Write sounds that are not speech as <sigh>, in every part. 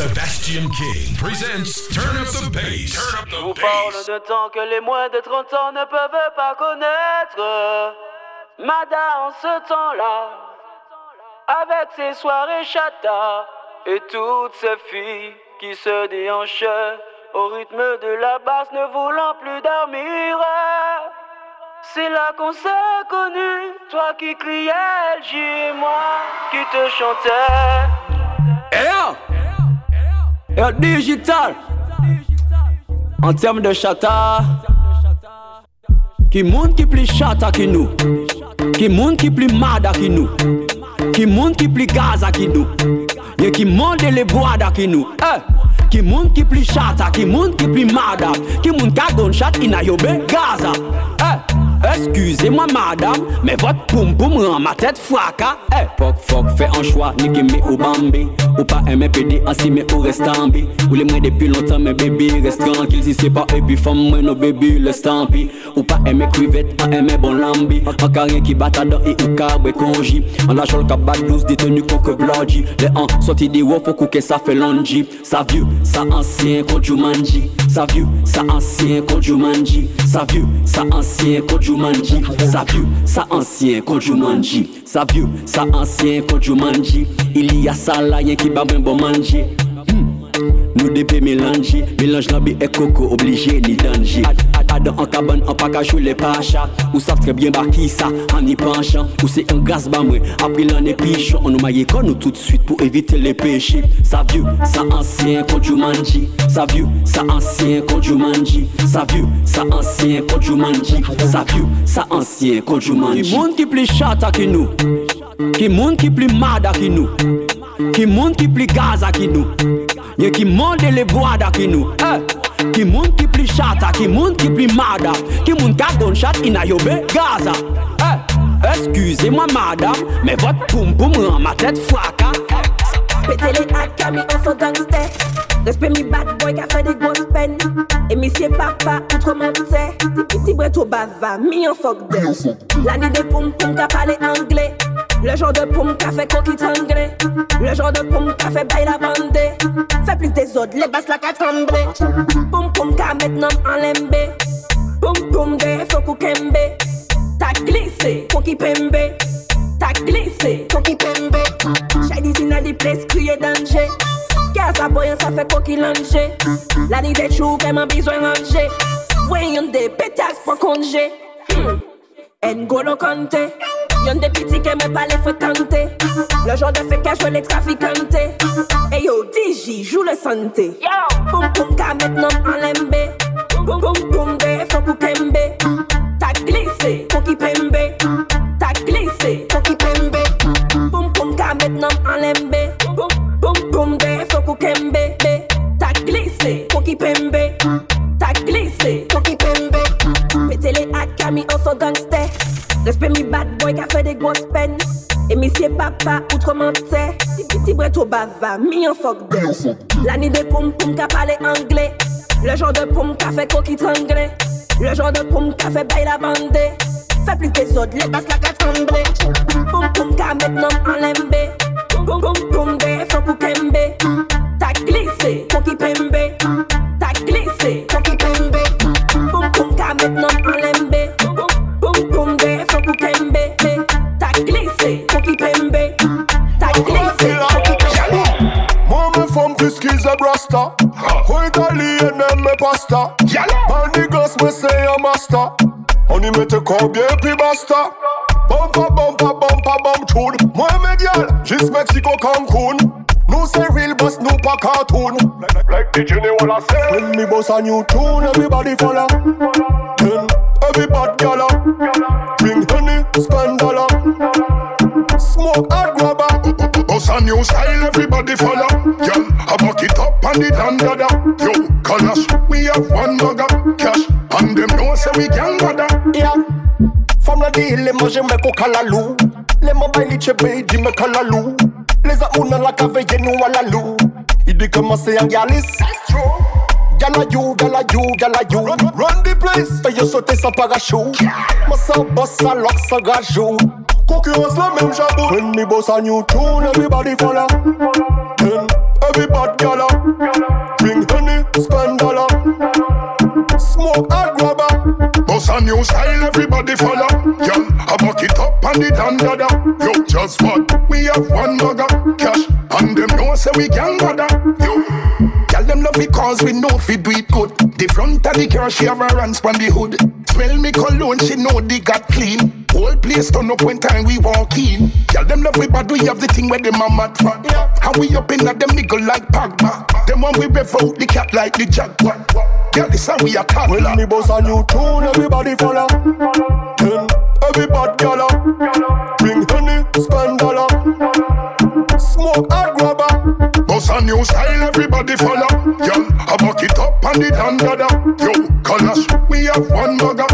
Sebastian King presents Turn Up the Bass. Turn Up Vous the parle Bass. de temps que les moins de 30 ans ne peuvent pas connaître. Mada en ce temps-là, avec ses soirées chata et toutes ces filles qui se déhanchent au rythme de la basse, ne voulant plus dormir. C'est là qu'on s'est connus, toi qui criais LG et moi qui te chantais. Et Yo digital An tem de chata Ki moun ki pli chata ki nou Ki moun ki pli mada ki nou Ki moun ki pli gaza ki nou Ye ki moun de le boada ki nou Eh! Ki moun ki pli chata, ki moun ki pli mada Ki moun ka gon chat ina yo be gaza Eh! Excusez-moi madame, mais votre poum poum rend ma tête fracas Eh, fuck fuck, fais un choix, nique me ou bambi. Ou pas aimer PD, ainsi mais ou reste en bi Ou les moins depuis longtemps, mais baby reste tranquille. Si c'est pas et puis femme, moi no baby, laisse tant pis. Ou pas aimer crevette, en aimer bon lambi. En carré qui bat dans et ou carbe conji En la chole cap douce, détenu coque blodgy Les ans sortis des wof, faut que ça fait longi Ça vieux, ça ancien, quand Jumanji Ça vieux, ça ancien, quand Jumanji Ça vieux, ça ancien, quand Jumanji. Ça vieux, ça ancien, quand Jumanji. Ça vieux, ça ancien, quand Jumanji. Il y a ça là, qui bat ben bon manger nous débé mélanger, mélange lambi et coco obligé ni danger. Adam en cabane, en pacachou les pachas. Ou savent très bien qui ça, en y penchant. Ou c'est un gaz bah après l'an pichon. On nous maille con nous tout de suite pour éviter les péchés. Ça vieux, ça ancien, quand Jumanji. Ça vieux, ça ancien, quand Jumanji. Ça vieux, ça ancien, quand Jumanji. Ça vieux, ça ancien, quand Jumanji. Qui monde qui plus chata que nous? Qui monde qui plus mada que nous? Ki moun ki pli gaz aki nou. Nye ki moun de le boad aki nou. Eh. Ki moun ki pli chata, ki moun ki pli mada. Ki moun ka gonchat ina yo be gaza. Eh. Eskuse mwa madam Me vot poum poum ran ma tet fwaka Pete li akka mi anso gangste Respe mi bad boy ka fe di gos pen E misye papa outreman te Iti breto bava mi anso gde La ni de poum poum ka pale angle Le genre de poum qui a fait coquille anglais. Le genre de poum qui a fait la bandée. Fait plus des autres, les basses la qu'a tremblé. Poum poum qui a maintenant en lembé. Poum poum de faut kembe. T'as glissé, coquille pembe. T'as glissé, coquille pembe. Shady in the place, crier danger. Car sa boy, ça fait coquille langer. La nuit des choux, vraiment besoin ranger. Voyons des pétasses pour congé. Hmm. N'Golo Kante. Yon de piti ke me pale frekante Le jour de fekè jwe le trafikante. E yo DJ jou le sante. Poum poum ka met nan palembe. Poum poum poum de fok ou kembe. Ta glise pou ki pembe. Ta glise pou ki pembe. Poum poum ka met nan palembe. Poum poum poum de fok ou kembe. Ta glise pou ki pembe. Camille, on sont gangster. Respect mi bad boy qui a fait des grosses peines. Et monsieur papa, outrement t'sais. Petit bret au bava, mi en fuck d'elle. L'année des poum poum qui a parlé anglais. Le genre de poum qui a fait coquille anglais. Le genre de poum qui a fait bail la bandée. Fait plus des autres, les basses la qu'a tremblé. Poum poum qui a maintenant en lembé. Poum poum poum de faut pour kembe. T'as glissé, coquille pembe. T'as glissé, coquille pembe. Poum poum qui a maintenant en lembé. Qu'ils a brasta Ou italien même me pasta And the gas me say a master. On y mette combien puis basta. Bumpa bumpa bumpa bum tune. Moi me gal, juste Mexico Cancun. Nous c'est real boss, nous pas cartoon. Like the Jenny wanna say. When me boss a new tune, everybody follow. Then every bad gala. Bring honey, spend dollar Smoke hard grabber. Bust a new style, everybody follow. Girl, on the dandada Yo, Kalash, we have one mugger Cash, and them know say we can bother Yeah. Femme la dit, les manger me ko kalalou. Les mobiles chebe di me kalalou. Les amouna la cave nous à la lou. Il dit comment c'est un galis. Gala you, gala you, gala you. Run, run the place Fais yo sauter sans parachute. Moi ça bosse, ça lock, ça gajou. Concurrence la même chapeau When me boss a new tune, everybody follow Then every bad gala. Bring honey, spend dollar. Smoke and grabber. Boss a new style, everybody follow. Girl, I buck it up on the dandada. Yo, just what? We have one mugger, cash, and them know say we can bother. Yo, love because we know fi do it good. The front of the car she have a runs on the hood. Smell me cologne, she know they got clean. Whole place turn up when time we walk in. Girl them love we bad, we have the thing where them a mad for. How we up in at them nigga like Pagma. Them one we rev out the cat like the jaguar. Girl, this how we a toddler. When me boss a new tune, everybody follow. Then every bad gala. Bring honey, spend dollar. Smoke and grabber. Boss a new style, everybody follow. Girl, I buck it up on the dandada. Yo, Kalash, we have one mugger,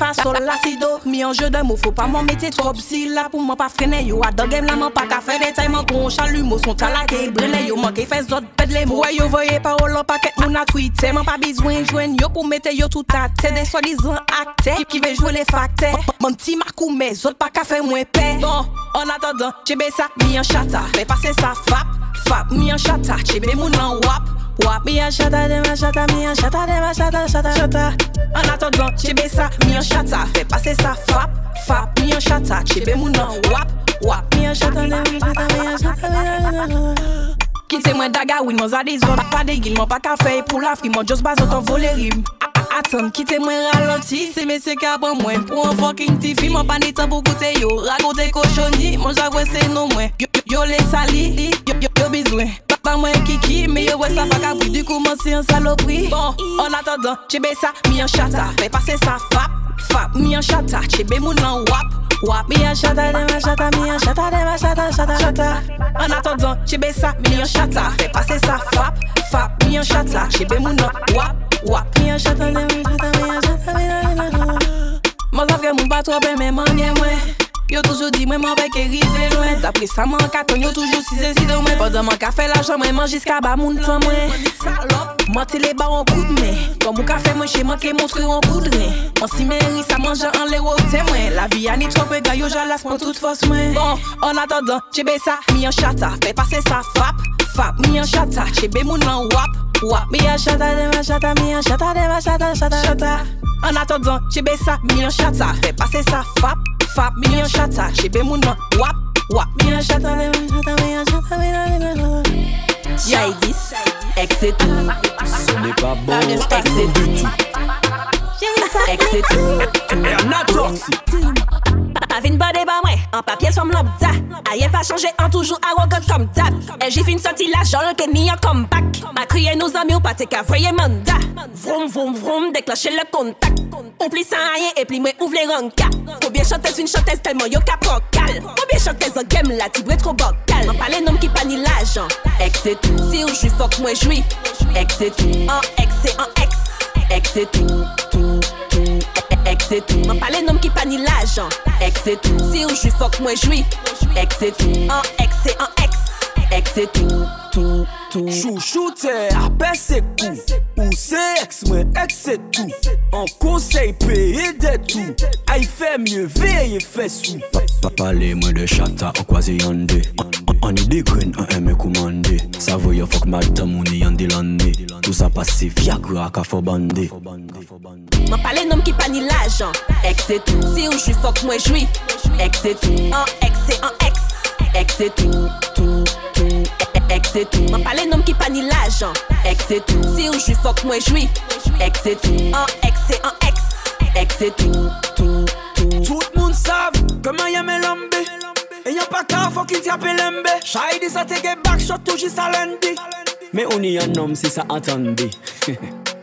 Do, ré, mi, fa, sol, la, si, do Mi an jeu de mots, faut pas m'en mettre trop. Si là pour moi pas freiner Yo, a game la pas qu'à faire des tailles Man kon chalut, mo son talake Brene, yo, man, ke fè zot ped les mots. Ouais, yo, voye parole en paquet, moun a tweeté. Man pas besoin joindre yo pour mettre yo tout tête Des soi-disant acteurs qui, qui veut jouer les facteurs. Mon petit marcou, mais zot pas qu'à faire moins paix Bon, en attendant, chebe ça, mi en chata. Fais passer ça, fap, fap, mi en chata. Chebe moun en wap Wap. Mi en chata, de ma chata, mi en chata, de ma chata, chata, chata. En attendant, chebe ça, mi en chata Fais passer ça, fap, fap, mi en chata Chebe moun wap, wap, mi en chata, de ma chata, mi en chata, mi en chata Kite mwen daga win, mwen zade zon Pa de gil, mwen pa ka fey pou la fri Mwen jos bazot an vole rim. A- a- Atan, kite mwen ralenti. Se mese ka ban mwen pou an fucking tifi Mwen pa pou koute yo Ragote koshoni, mwen javwe se nou mwen Yo, yo, yo le sali, yo, yo, yo bizwen. Ba mwen kiki, me yo wè sa pa ka bri Du kou mwen si an salopri. Bon, en attendant, chebe sa, mi an chata Fè pase sa fap, fap, mi an chata Chebe moun an wap, wap Mi an chata, de ma chata, mi an chata, de ma chata, chata, chata En attendant, chebe sa, mi an chata Fè pase sa fap, fap, mi an chata Chebe moun an wap, wap Mi an chata, de ma chata, mi an chata, mi an chata Mwen savke moun pa trope men manye Yo toujou di mwen mwen pek e rive lwen Dapre sa mwen katon yo toujou si se si de mwen Padan mwen ka fe l'ajan mwen man jiska ba moun tan mwen Mwen te le ba an kou de men Kon mwen ka fe mwen che mwen ke montre an kou de ren Mwen si men ri sa manje an le wote mwen La vi an ni trope ga yo jalas pon tout fos mwen Bon, en attendant, chebe sa, mi an chata Fe pase sa fap, fap, mi an chata Chebe moun an wap, wap. Mi an chata, de ma chata, mi an chata, de ma chata, chata, chata En attendant, chebe sa, mi an chata Fe pase sa fap, fap, mi an chata Chebe moun an wap, wap. Mi an chata, de ma chata, mi an chata, mi an chata Jaidis, ex et tout. Ce n'est pas bon. Ex et tout. Ex et tout. Pa vin bade ba mwen, an papye som lambda. Ayen pa chanje an toujou arrogant kom tap E jif fin soti la jol ke ni an comeback. Ma kriye nou zami ou pate ka voye manda. Vroom vroom vroom, deklache le kontak Ou pli san ayen e pli mwen ouvre le ranka Koubyen chantez fin chantez telman yo ka prokal Koubyen chantez an gem la tibre tro bokal Man pale nom ki pa ni l'ajan Ex et tout, si ou jwi fok mwen jwi Ex et tout, an ex et an ex. Ex et tout, tout, tout Ex et tout, man pale nom ki pa ni l'ajan Ex et tout, si ou jwi fok mwen jwi Ex et tout, an ex et an ex. Ex et tout, tout, tout. Chouchou te apè se kou Ou se ex mwen ex se tou An konsey peye de tou Ay fè mye veye fè sou Pa pale mwen de chata an kwaze yande An- an- An ni de gren an eme koumande Sa voye fok madam ou ni yande lande Tout sa pase viagra ka fò bande Man pale nom ki pa ni l'ajan Ex et tout, si ou jwi fok mwen jwi Ex et tout, an ex et an ex. Ex et tout, tout, tout. Ex et tout, man pale nom ki pa ni l'ajan Ex et tout, si ou jwi fok mwen jwi Ex et tout, an ex et an ex. Ex et tout, tout, tout. Tout moun sav Koman yeme lambe E yon pa ka fok il ti ape lembe Chay di sa tege back shot tou jis a lendi Me ou ni yon nom si sa atande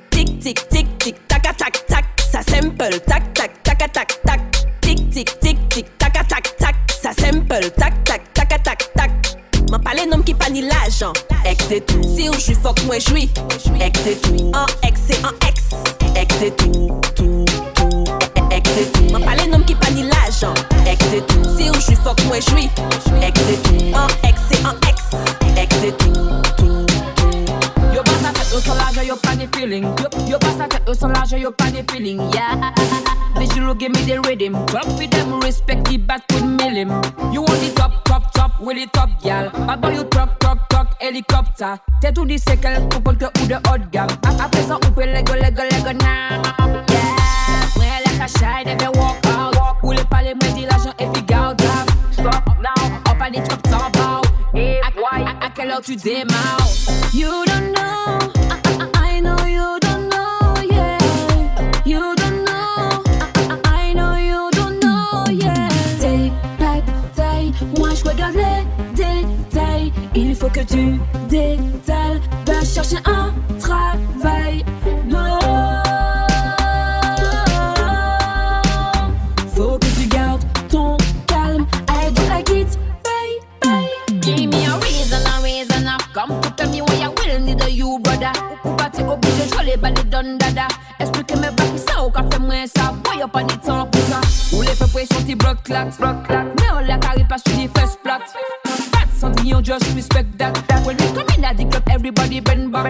Tic tic tic tic tac tac tac Ça simple tac tac tac tac tac Tic tic tic tic tac tac tac Ça simple tac tac tac tac tac Man pale nom ki pa ni l'ajan Ex et tout, si ou jwi fok mwen jwi Ex et tout, an ex et an ex Ex et tout, tout, tout Ek se tou, man pale nom ki pa ni l'ajan Ek se tou, se ou jwi fok mwen jwi Ek se tou, an ek se an ek Ek se tou, tou, tou Yo bas a tet yo pa ni feeling. Yo, yo bas a tet ou son l'ajan, yo pa ni feeling Yeah, visual give me the rhythm. Drop with them, respect the bat with milim You want the top, top, top, with the top, gal. Bad boy you top, top, top, helicopter. Te tou di sekel, pou ponke ou de hot gam Apre sa ou pe lego, lego, lego, nan Yeah cachaille, never walk out. Ou le palais, moi, dit l'argent et puis garde Stop now, des trucs sans bas. Et à, à quelle heure tu démarres? You don't know, I, I, I know you don't know, yeah. You don't know, I, I know you don't know, yeah. Pas de taille, moi je regarde les détails. Il faut que tu détales, va chercher un pa ni tan pou sa Ou le fe presyon ti blok klat Me ou la kare pa su di fes plat Pat Sandrion just respect that. When we come in at the club everybody bend back.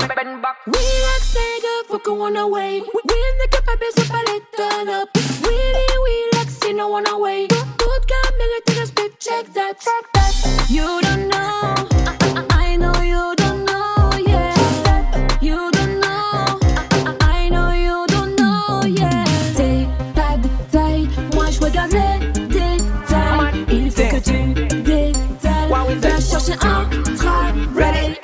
We ex nega fuck wanna wait We ne kapabes so pa le turn up. We li we lex si no wanna wait Tout ka merite respect check that. You don't know. Travail.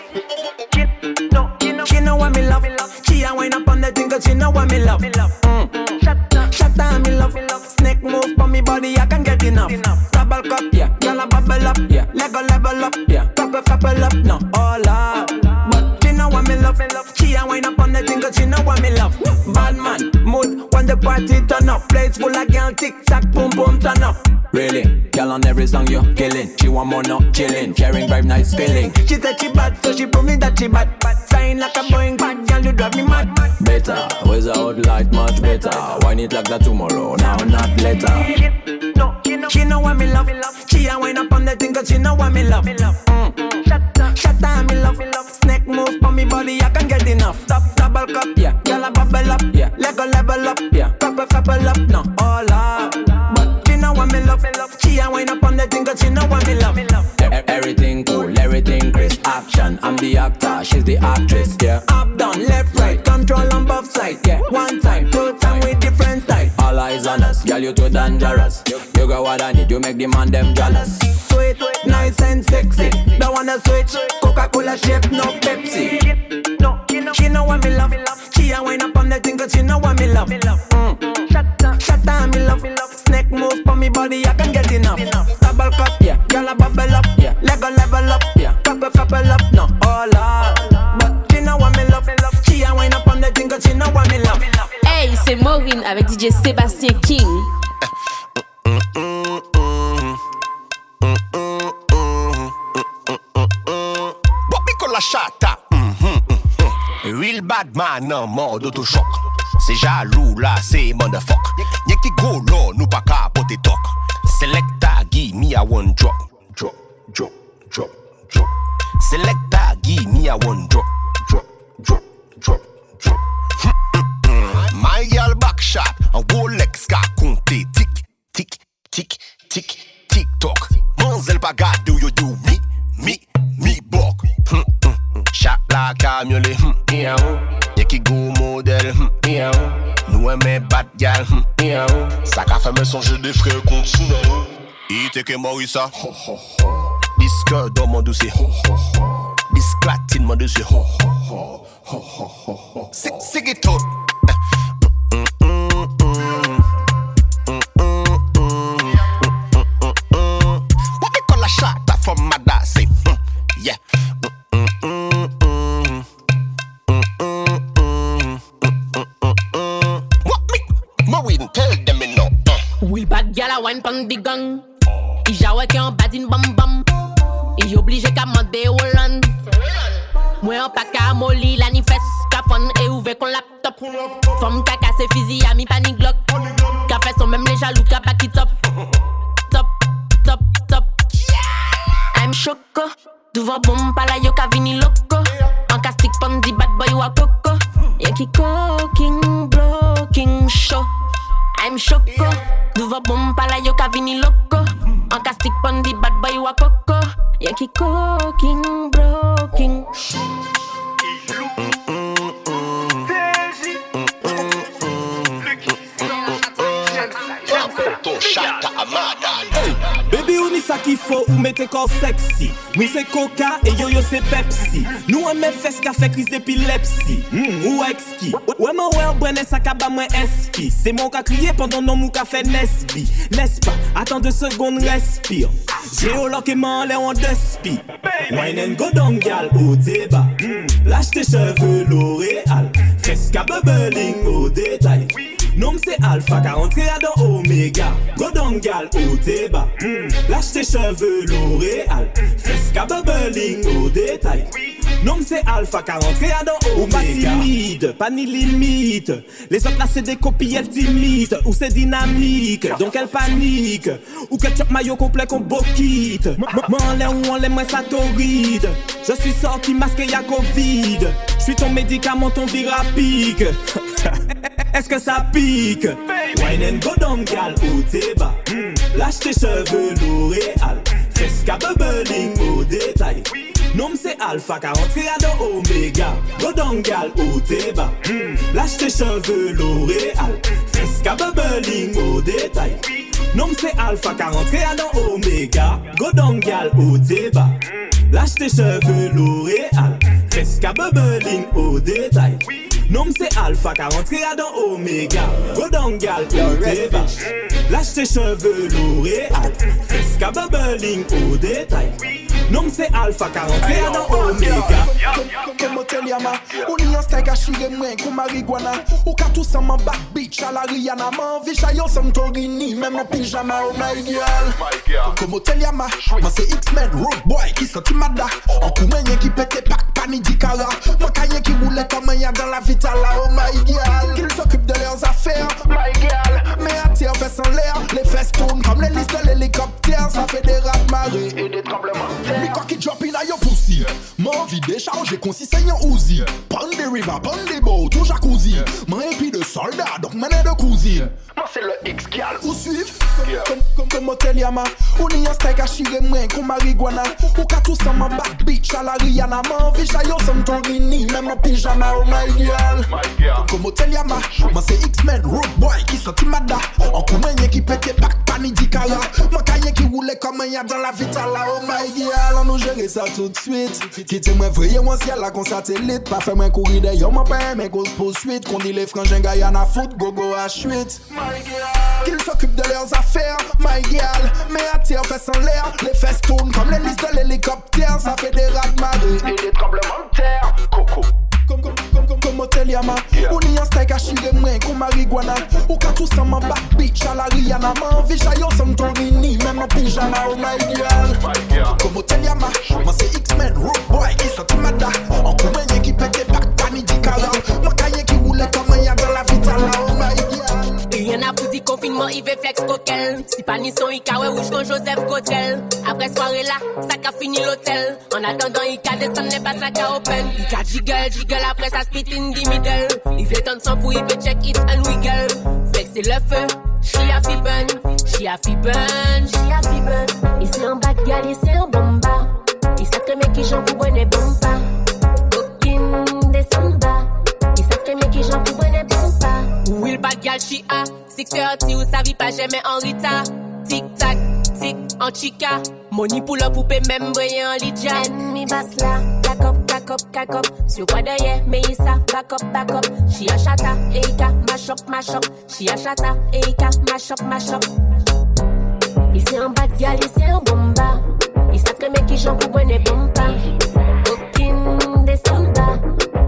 She know what me love. She a wine up on the thing 'cause she know what me love. Mm. Shut me love. Snake move on me body, I can get enough. Double cup, yeah. Girl a bubble up, yeah. Lego level up, yeah. Couple couple up, no all up. But she know what me love. She a wine up on the thing 'cause she know what me love. Bad man, mood when the party turn up. Place full of girl, tick tock, boom boom turn up. Really, girl on every song you killing. She want more, no chilling. Sharing vibe, nice feeling. She said she bad, so she prove me that she bad. Flying like a Boeing, bad girl, you drive me mad. Better, without light, much better. Wine it like that tomorrow, now not later. She know what me love. She a wine up on the thing 'cause she know what me love. Mm. Shut down, me love. We love. Snake move on me body, I can't get enough. Top double cup, Couple couple up, no all up. But she know what me love. She a wine up on the thing 'cause she know what me love. Everything cool, everything crisp. Action, I'm the actor, she's the actress, yeah. Up, down, left, right, control on both sides, yeah. One time, two time with different style. All eyes on us, girl, you too dangerous. You got what I need, you make the man them jealous. Sweet, nice and sexy. Don't wanna switch. Coca-Cola shape, no Pepsi. She know what me love. She a wine up on the thing 'cause she know what me love. Mm. Shut down, me love. Snake move on me body, I can get enough. Double cup, yeah. Girl a bubble up, yeah. Lego level up, yeah. Couple couple up, no all up. But she know what me love. She a wine up on the thing 'cause she know what me love. Hey, c'est Maureen avec DJ Sébastien King. A chata? Mhm, mhm. Real bad man en mode autochoc. C'est jaloux là, c'est motherfuck. femme songe des frères contre Sunao. Ite que Morissa. Disque dans mon dossier. Disclatine mon dossier. C'est tout. pan di gang. I jawe ki an badin bam bam. I oblije ka mande Holland Mwen an pa ka moli la ni fes. Ka fon e ouve kon laptop. Fom ka kase fizi a mi panik glok Ka fe son mem le jalou ka baki top. Top, top, top. I'm choko Duvan bom pala yo ka vini loko. An ka stik pon di bad boy wakoko Yen ki koking, blocking, show. I'm choco. Duva bomba la yo vini loco. Un castic pon di bad boy wa coco. Yankee cooking, broken. Amada. Founi sa ki fo ou mette kor seksi. Mwen se koka e yo yo se pepsi. Nou an men fes ka fe kriz epilepsi. Mm, Ou ekski Ou mwen wè an brene sa ka ba mwen eski. Se mwen ka kriye pandan nan mou ka fe nesbi. Nespa, atan de segonde respire. Geolok e man le an despi. Wine and go down gal ou deba hmm, Lache te cheve l'oreal Fes ka bubbling ou deba Alpha, car rentré à dans Omega. Go down gal au débat. Mm. Lâche tes cheveux l'Oréal. Fresca bubbling au détail. Nom c'est Alpha, car rentré à dans Omega. Ou pas timide, pas ni limite. Les autres là c'est des copies, elles timides. Ou c'est dynamique, donc elles panique. Ou ketchup maillot complet qu'on bokite. M'en l'air ou en l'air, moi ça torride. Je suis sorti masqué, y'a Covid. Je suis ton médicament, ton virapique. <laughs> Est-ce que ça pique? Wine and go down gal au débat mm. Lâche tes cheveux l'Oréal Fresca bubbling au détail. Nom c'est Alpha 43 à dans Omega. Go down gal au débat mm. Lâche tes cheveux l'Oréal Fresca bubbling au détail. Nom c'est Alpha 43 à dans Omega. Go down gal au débat Lâche tes cheveux l'Oréal Fresca bubbling au détail Nom c'est Alpha 43 à dans Omega. Go down gal au débat Lâche tes cheveux l'Oréal Fresca bubbling au détail Nom c'est Alpha 43 à dans Omega. Comme hotel Yama Ou ni an steak a chire mwen kou marijuana Ou ka tout san man back bitch a la Rihanna. Man vi chayo san torini Mem nan pijama oh my girl. Comme hotel Yama Man se X-Men road boy ki soti mada An kou menye ki pete pak pani di kara Man kaye ki roule comme ya dans la vitala oh my girl. Qu'ils s'occupent de leurs affaires my girl. Mais attire fesses en l'air Les fesses tournent comme les listes de l'hélicoptère. Ça fait des rats marées. Et des tremblements. de terre Quoi qui drop in a yo pussy. Man vide chargé concis saignant Uzi. Pon des river, pon des boats, tout jacuzzi. Man épi de soldat, donc mené de cousine. Moi c'est le X-Gal Ou suivre Comme, comme, comme hotel Yama. Ou ni un steak à chire mwen kou marijuana. Ou ka tout san man back bitch a la Rihanna. Man vi chayo san torini Même en pyjama oh my girl. Comme hotel Yama. Man c'est X-Men road boy qui sorti mada En menye qui pète pak pani di kara Man kaye qui roule comme un ya dans la vitala oh my girl On nous gérer ça tout de suite. Quitte moi vreye moi ciel la kon satellite Pas fait moi courir yo m'en pas mais cause poursuite Qu'on dit les frangins Guyana à foot gogo à chuite Qu'ils s'occupent de leurs affaires, my girl. Mais attire fesses en l'air, les fesses tournent comme les listes de l'hélicoptère. Ça fait des rats de marée. Et des tremblements de terre. Coco hotel Yama Ou ni un steak à chire mwen kou marijuana Ou ka tout san man back bitch a la Rihanna. Man vi chayo san torini Même en pyjama oh my girl. Comme hotel Yama Man c'est X-Men road boy qui sorti mada. En kou menye qui pète back pani di kara. Man kaye qui roule comme un Confinement, il veut flex coquel. Si pas ni son Ika, ouais, rouge comme Joseph Cotel. Après soirée là, ça qu'a fini l'hôtel. En attendant, Ika descend, n'est pas ça qu'a open. Ika jiggle, jiggle, après ça spit in the middle. Il veut tendre son pour, il veut check it and wiggle. Flex c'est le feu, she a fi burn, she a fi burn, she a fi burn. Gal, ici en bomba. Bonne bomba. Aucune descenda. Il Will bad gal she a. 630 ou sa vie pas jamais en retard Tic tac, tic en chica. Money pour le poupée même briller en lidja Ennemi basse là, back up, back up, back up. Sur quoi derrière, mais il ça, back up, back up. She a chata, Eika, mash up, mash up. She a chata, Eika, mash up, mash up. Ici en bad gal, ici en bomba. Très bien qui j'en pour bonne bomba. Aucune descenda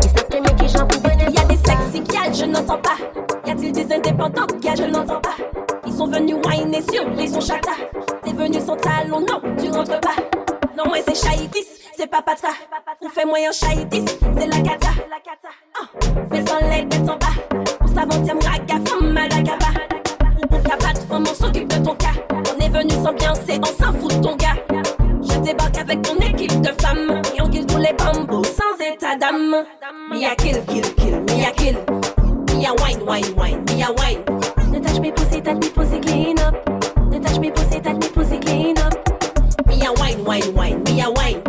Ils savent très bien qui j'en pour bonne Y a des sexy gals, je n'entends pas. Y a-t-il des indépendants gars, je n'entends pas. Ils sont venus whiner sur les sons chata. T'es venu sans talon, non, tu rentres pas. Non, moi c'est Chaïtis, c'est pas patra. On fait moyen Chaïtis, c'est la cata. Ah, fais sans l'aide d'être en bas. Pour s'aventir, raga, femme, malagaba. Ou pour cabat, femme, on s'occupe de ton cas. On est venu s'ambiancer, on s'en fout de ton gars. Je débarque avec ton équipe de femmes. Et on kill tous les bambous sans état d'âme. Mia kill, kill, kill, Mia kill. Mia wine, wine, wine, Mia wine. Ne tâche mes poussées, tâche mes poussées, clean up. Ne tâche mes poussées, tâche mes poussées, clean up. Me a wine, wine, wine, me a wine.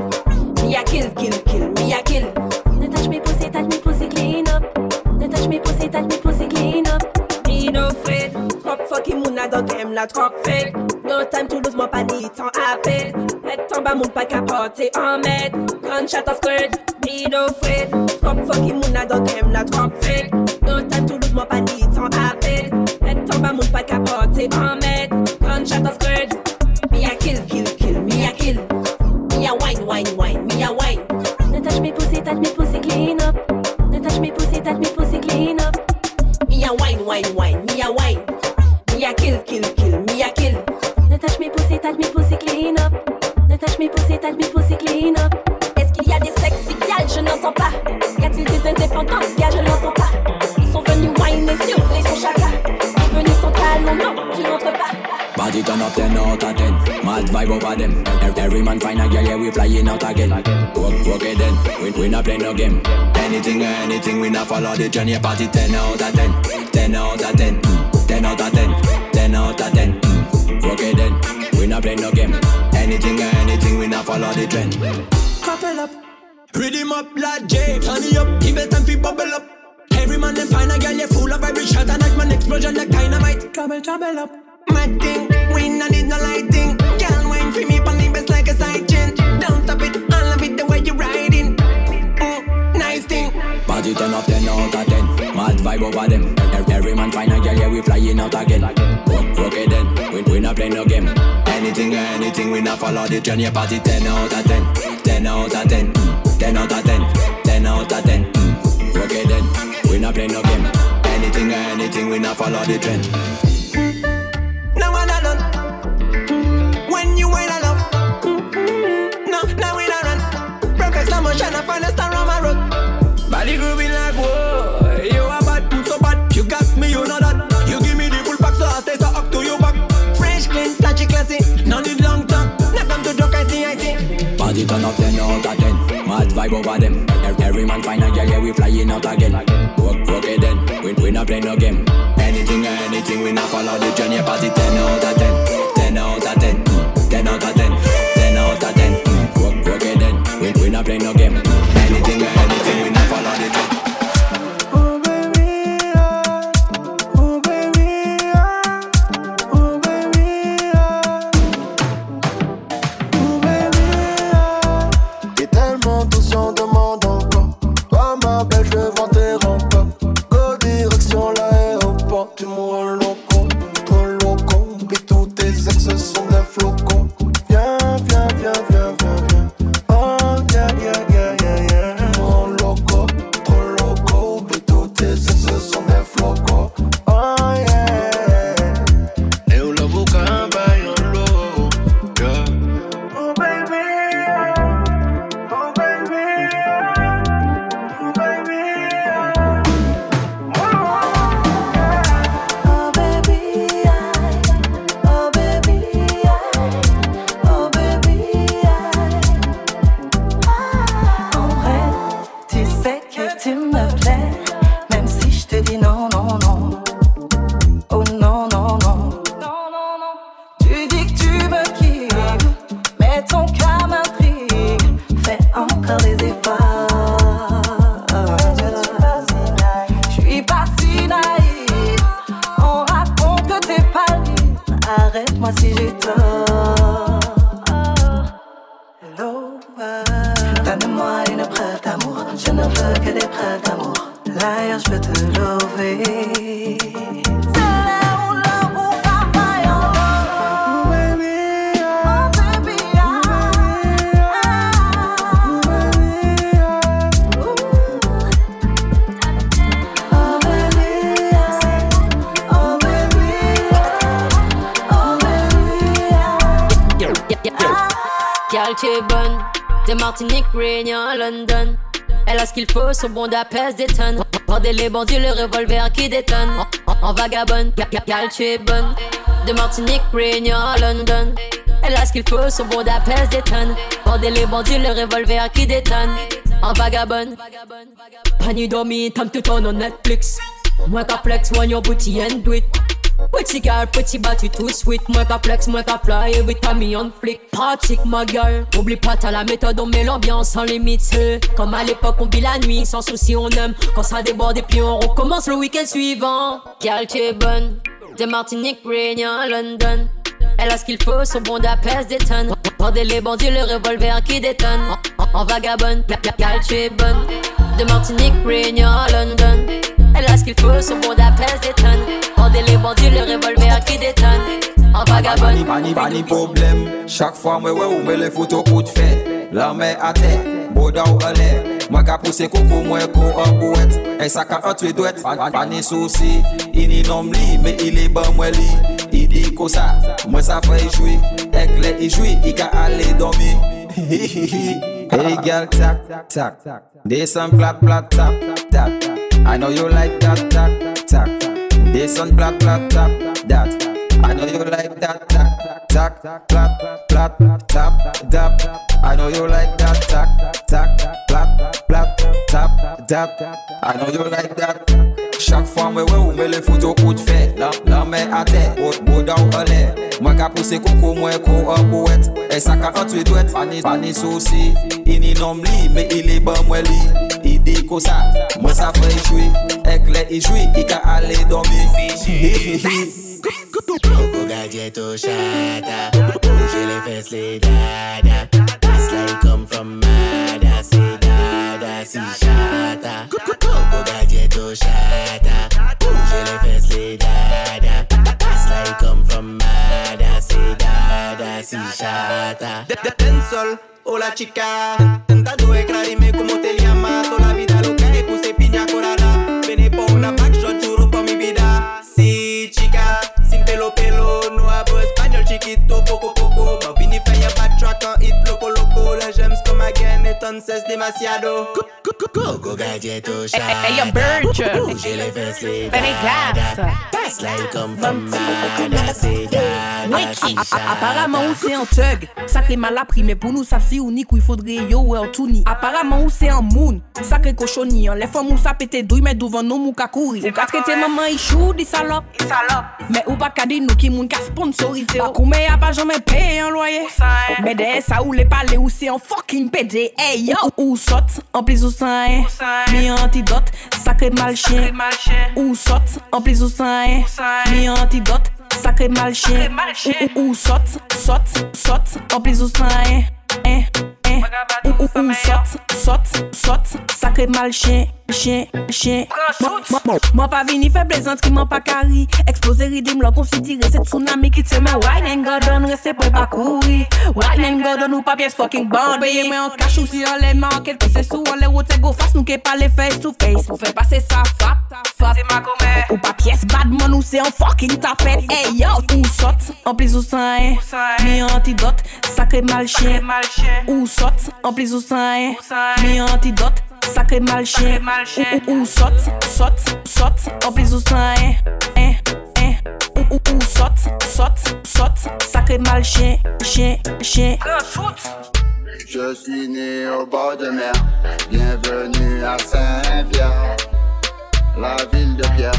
Me a kill, kill, kill, me a kill. Don't touch me pussy, touch me pussy clean up. Don't touch me pussy, touch me pussy clean up. Me no afraid. Trop fucking mouna dans game la trop fake. No time to lose mon panier, tant appel. Mec ton bas mon pas capoté en med. Gunshot of skirt, me no afraid. Trop fucking mouna dans game la trop fake. Gunshot of skirt. Me a kill, kill, kill, me a kill. Me a wine, wine, wine, me a wine. Don't touch me pussy, touch me pussy clean up. Don't touch me pussy, touch me pussy clean up. Me a wine, wine, wine, me a wine. Me a kill, kill, kill, me a kill. Don't touch me pussy, touch me pussy clean up. Don't touch me pussy, touch me pussy clean up. Est-ce qu'il y a des sexy gals Je n'entends pas. Y a-t-il des indépendantes Body turn up 10 out of 10 Mad vibe over them Every, every man find a girl, yeah, we flying out again Work, work then, we, we not play no game Anything or anything, we not follow the journey Party 10 out of 10 10 out of 10 mm. 10 out of 10 10 out of 10 mm. Work then, we not play no game Anything or anything, we not follow the trend Couple up, rhythm up like J. Turn up, give it time fi bubble up. Every man them find a girl, yeah, full of vibration. And like man explosion like dynamite. Trouble, trouble up. Mad thing, we no lighting. Girl, wine for me, the best like a. Don't stop it, I love it the way you riding. Nice thing. Up 10 out of 10 Mad vibe over them every, man find a girl, yeah, we flying out again work then, we, we not play no game Anything or anything, we not follow the journey Party 10 out of 10 10 out of 10 mm. 10 out of 10 10 out of 10 mm. Work then, we not play no game Anything or anything, we not follow the trend classy. No need long talk. Now come to joke, I see, I see. Body turn up 10 out of 10 Mad vibe over them every, man find a girl, yeah, we flying out again Work, work it then, we, we not play no game Anything anything, we not follow the journey Party 10 out of 10 10 out of 10 mm. 10 out of 10 10 out of 10 mm. Work, work it then, we, we not play no game qu'il faut, son bon pèse des tonnes. Bordez les bandits, le revolver qui détonne. En, vagabonde, Gal, tu es bonne. De Martinique, Réunion, London. Elle a ce qu'il faut, son bon pèse des tonnes. Bordez les bandits, le revolver qui détonne. En vagabonde. Pani dormi, tam tout on Netflix. Moi qu'à flex, one your booty and do it. Petit girl, petit battu tout sweet Moi ta flex, moi ta fly Every time me on flick Pratique ma girl Oublie pas t'as la méthode On met l'ambiance sans limite Comme à l'époque on vit la nuit Sans souci on aime Quand ça déborde et puis on recommence le week-end suivant Girl tu es bonne De Martinique, Réunion, London elle a ce qu'il faut, son bon pèse des tonnes. Bordez les bandits, le revolver qui détonne. En, vagabonde, gal, tu es bonne. De Martinique, Réunion, London. Elle a ce qu'il faut, son bon pèse des tonnes. Bordez les bandits, le revolver qui détonne. En vagabonde. Pas ni, pas ni problème. Chaque fois, moi, ouais, ou les photos coup de fait. L'armée à terre, boda ou à l'air. Qu'a poussé coco, moi, ko en bouette. Et ça, quand tu es douette, pas ni souci. Il n'y nomme mais il est bon, moi, li. I di ko sa, mwen sa fè yi jwi Ek le yi jwi, i ka Hey girl, tak, tak one plat, plat, tap, tap I know you like that, that, that. This on black, black, tap, that. I know you like that, that, tack, clap, clap, tap, dap. I know you like that, tack, tack, clap, clap, tap, dap. I know you like that. Chak fwa mwen we ou me le fout yo kout fe La, la men ate, bot boda ou ale Mwen ka puse koko mwen ko up wet E sa ka antwe dwet, pani, pani sosi Ini nom li, me ili ban mwen li Il dit que ça, moi, ça fait jouer. Éclair, il jouit, il a aller dormir. Coco gadget au chata, bouger les fesses, les dada. It's like come from Mada, c'est dada, si chata. Coco gadget au chata, bouger les fesses, les dada. It's like come from Mada, c'est dada, si chata. Dancehall, hola chica, tentando aclararme como demasiado. Coco gadgeto chata Hey, yo, Bird. Bouger les Slide comme femme Apparemment ou c'est un thug. Sacré mal appris mais pour nous ça si ou ni qu'il faudrait yo ou un touni. Apparemment ou c'est un moon Sacré cochonni Les femmes ou ça pété douille mais devant nous mou ka kouri Ou ka traité maman ichou di salop Mais ou pas ka di nous qui moun ka sponsorisé Ou koumé a pas jamais payé un loyer. Mais de ça ou les parler ou c'est un fucking pédé. Hey yo. Ou sot en plus ou sans Mi antidote Sacré mal chien. Ou sot en plus ou sans Mi antidote Sacré mal chien Ou, ou, ou saute, saute, saute En plus ou sein hein, hein. Ou, ou, ou saute, saute, saute Sacré mal chien, chien, chien. Moi pas vini fait plaisante qui m'en pas carré. Exploser ridim l'on considéré C'est tsunami qui te met Wine and Gordon restez pour pas courir. Wine and Gordon ou pas pièce fucking bande Payez moi en cash ou si on les mains Quelque c'est sous on les routes go face Nous qui pas les face to face. Pour faire passer ça fap, fap. C'est ma commère Ou pas pièce bad man ou c'est un fucking tapette. Hey yo Ou saute. En plus ou sein Mi antidote Sacré mal chien. Ou saute? En plus ou sein Mi antidote Sacré mal chien Ou, ou, ou saute, saute, saute En plus ou sein hein, hein. Ou, ou, ou saute, saute, saute Sacré mal chien, chien, chien Je suis né au bord de mer. Bienvenue à Saint-Pierre, la ville de Pierre.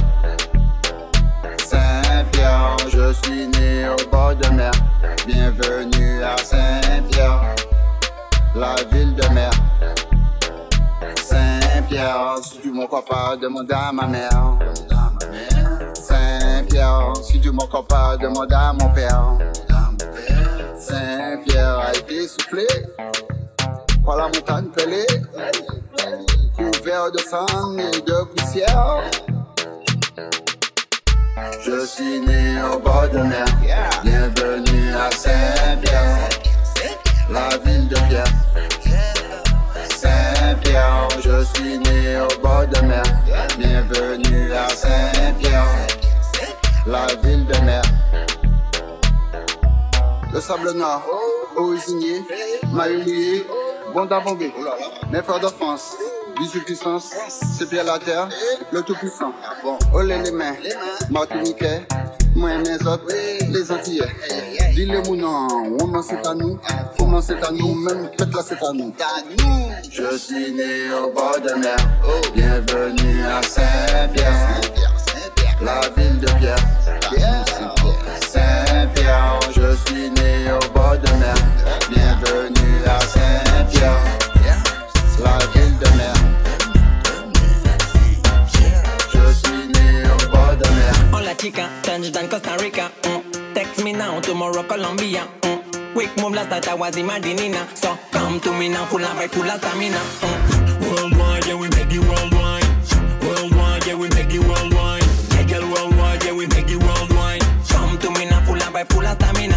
Saint-Pierre, je suis né au bord de mer. Bienvenue à Saint-Pierre, la ville de mer. Saint-Pierre, si tu m'en crois pas, demande à ma mère. Saint-Pierre, si tu m'en crois pas, demande à mon père. Saint-Pierre a été soufflé par la montagne pelée, couvert de sang et de poussière. Je suis né au bord de mer, bienvenue à Saint-Pierre, la ville de Pierre. Bienvenue à Saint-Pierre, la ville de mer. Le sable noir, originier, maillé, bon d'abondé, mes frères de France, bisous puissance, c'est bien la terre, le tout puissant. Olé les mains, Martiniquais, moi et mes autres, les Antillais. Dis les mounons, on c'est à nous, comment c'est à nous, même faites là c'est à nous. Je suis né au bord de mer, bienvenue à Saint-Pierre, la ville de Pierre. Saint-Pierre, je suis né au bord de mer. Bienvenue à Saint-Pierre, la ville de mer. Hola chica, touchdown Costa Rica. Mm. Text me now, tomorrow Colombia. Mm. Quick move last night I was in Madinina. So come to me now, full of vibe, full of stamina. Mm. Worldwide, yeah, we make it worldwide. Worldwide, yeah, we make it worldwide. Yeah, girl, worldwide, yeah, we make it worldwide. Come to me now, full of vibe, full of stamina.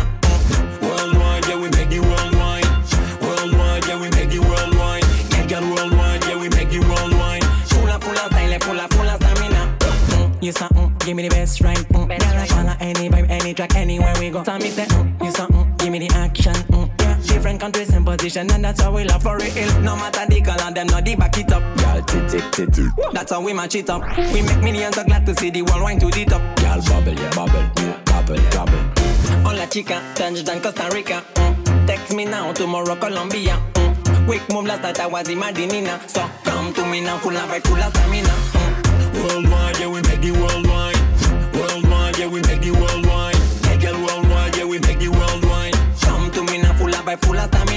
Give me the best right. Mm. Girl, I follow any vibe, any track, anywhere we go. So me say, mm, you say, mm, give me the action. Mm. Yeah, different countries and position, and that's how we love for real. No matter the color, them not the back it up. Girl, tick, tick, tick, tick. That's how we match it up. We make millions, so glad to see the world wine to the top. Girl, bubble, yeah, bubble, you bubble, bubble. Hola chica, touchdown Costa Rica. Mm. Text me now, tomorrow Colombia. Mm. Quick move last night I was in Madinina. So come to me now, full of vibe, full of stamina. Mm. Worldwide, yeah, we make it worldwide. Worldwide, yeah, we make it worldwide. Yeah, girl, worldwide, yeah, we make it worldwide. Come to me now, full of vibe, full of stamina.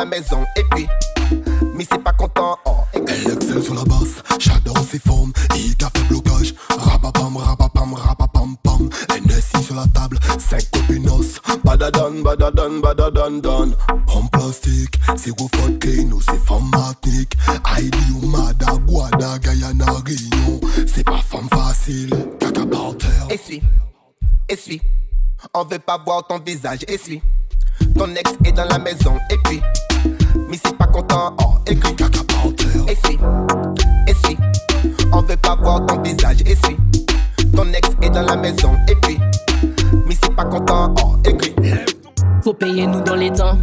La maison, et puis. Mais c'est pas content, oh. Elle excelle sur la basse, j'adore ses formes. Il fait blocage, rapapam, rapapam, rapapam, pam. NSI sur la table, 5 copinos. Badadan, badadan, badadan, dan. En plastique, c'est Woodford Clean ou c'est femme matnique. Ou Mada, Guada, Guyana, Réunion. C'est pas femme facile, caca par terre. Essuie, essuie. On veut pas voir ton visage, essuie. Ton ex est dans la maison, Faut payer nous dans les temps.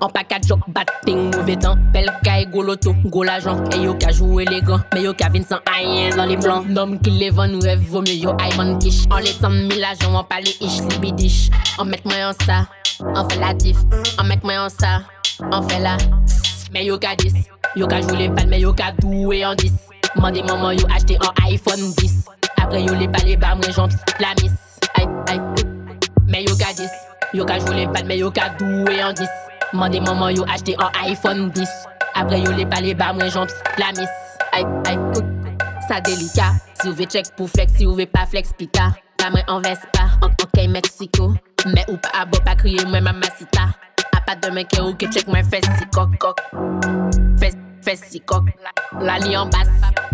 En package joke, batting, mauvais temps. Caille, go loto, go l'argent. Et yo ka joué les gants, mais yo ka vin sans rien dans les blancs. Nom qui les vend, nous rêve, vaut mieux yo Ivan Kish. En les temps mille agents, on parle ish, libidish. On met moi en ça, on fait la diff. On met moi en ça, on fait la. Mais yo ka 10, yo ka joué les balles, mais yo ka doué en 10. Mandez maman, yo acheté un iPhone 10. Après yo les balles, les bams, les jambes, la miss. Aïe, aïe. Mais yo ka 10, yo ka joué les balles, mais yo ka doué en 10. Mandez maman, yo acheté un iPhone 10. Après yo les balles, les bams, les jambes, la miss. Aïe, aïe, écoute, ça délicat. Si vous voulez check pour flex, si voulez pas flex, pita. Pas moi en Vespa, en ok Mexico. Mais ou pas à beau, pas crier, moi mamacita. A pas de mec ou que check moi fesse si coq coq. Fesse, fesse si coq. La lie en basse,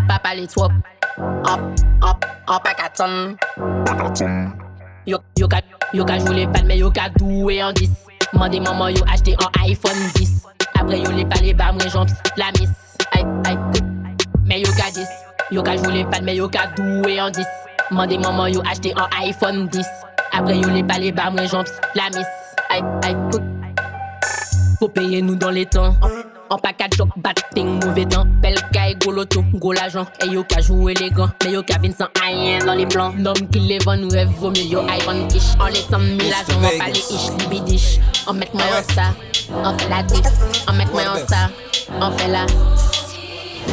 papa les trop. Hop, hop, hop, à 4 Yo, yo ka, yo ka joué les mais yo doué en 10. Mandez maman, yo acheté un iPhone 10. Après yo les balles, les bams, les jambes, la miss. Aïe, aïe, mais yo ka 10. Yo ka joué les balles, mais yo doué en 10. Mandez maman, yo acheté un iPhone 10. Après yo les balles, les bams, les jambes, la miss. Aïe, aïe, Faut payer nous dans les temps. En package joke, batting, mauvais temps. Belle caille, go loto, go l'argent. Et yo ka joué les gants, mais yo ka vin sans rien dans les blancs. Nom qui les vend, nous rêve, vaut mieux yo Kish. En les temps mille agents, on parle ish, libidish. On met moi en ça, on fait la diff. On met moi en ça, on fait la.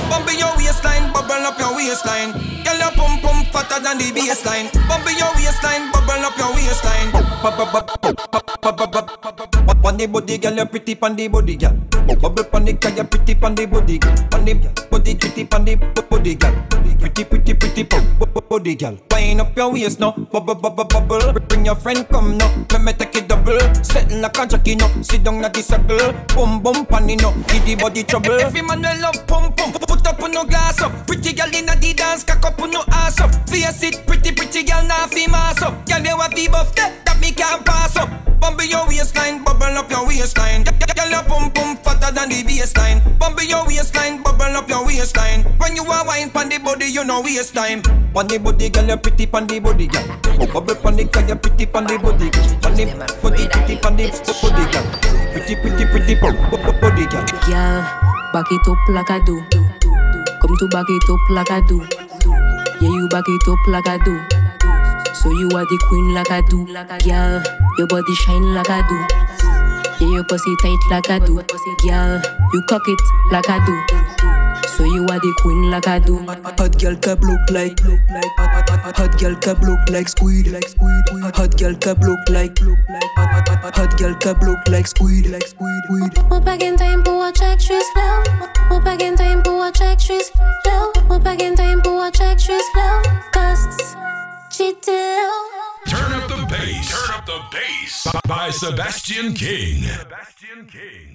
Bump your waistline, bubble up your waistline. Girl, your pum pum fatter than the baseline. Bump your waistline, bubble up your waistline. Pon the body, girl, you pretty pon body, girl. Bubble pon the girl, you pretty pon body, girl. Pon the body, pretty pon body, girl. Pretty, pretty, pretty pon body, girl. Wind up your waist now, bubble, bubble, bubble. Bring your friend come now, let me take it double. Setting like a jockey now, sit down at the circle. Bum bum pon now, give the body trouble. Every man will love pum pum. Put up on no glass up. Pretty girl in the dance, cock up on no ass up. Face it, pretty, pretty girl, now fi mass up. Girl, you have the buff that, that me can't pass up. Bump your waistline, bubble up your waistline. Girl, your pum pum fatter than the baseline. Bump your waistline, bubble up your waistline. When you are wine pon the body, you know waste time. Pon the body, girl, you pretty pon the body, girl. Bubble pon the girl, you pretty pon the body, girl. Pon the body, pretty pon the body, girl. Pretty, pretty, pretty body, girl. Girl, back it up like I do. Come to back it up like I do. Yeah, you back it up like I do. So you are the queen like I do. Girl, your body shine like I do. Yeah, your pussy tight like I do. Girl, you cock it like I do. So you are the queen like I do. Hot girl cap look like Hot girl cap look like squid like squid. Hot girl cap look like Hot girl cap look like squid like squid. Mo pa gen time pou watch actress flow Mo pa gen time pou watch actress flow Mo pa gen time pou watch actress flow Costs cheating Turn up the bass. Turn up the bass by Sebastian King. Sebastian King.